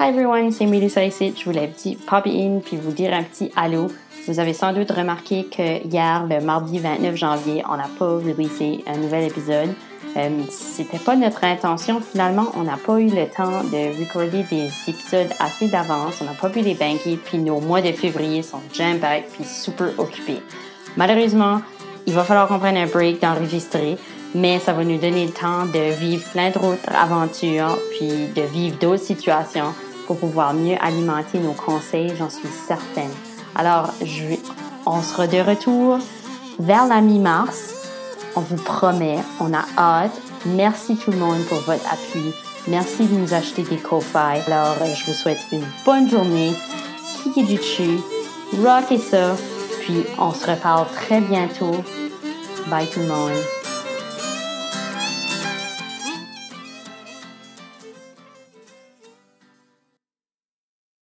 Hi everyone, c'est Melissa ici. Je voulais petit pop in puis vous dire un petit allô. Vous avez sans doute remarqué que hier, le mardi 29 janvier, on n'a pas releasé un nouvel épisode. Euh, C'était pas notre intention. Finalement, on n'a pas eu le temps de recorder des épisodes assez d'avance. On n'a pas pu les banquer, puis nos mois de février sont jam-packed puis super occupés. Malheureusement, il va falloir qu'on prenne un break d'enregistrer, mais ça va nous donner le temps de vivre plein d'autres aventures, puis de vivre d'autres situations pour pouvoir mieux alimenter nos conseils, j'en suis certaine. Alors, on sera de retour vers la mi-mars. On vous promet, on a hâte. Merci tout le monde pour votre appui. Merci de nous acheter des Ko-Fi. Alors, je vous souhaite une bonne journée. Kick du dessus. Rockez ça. Puis, on se reparle très bientôt. Bye tout le monde.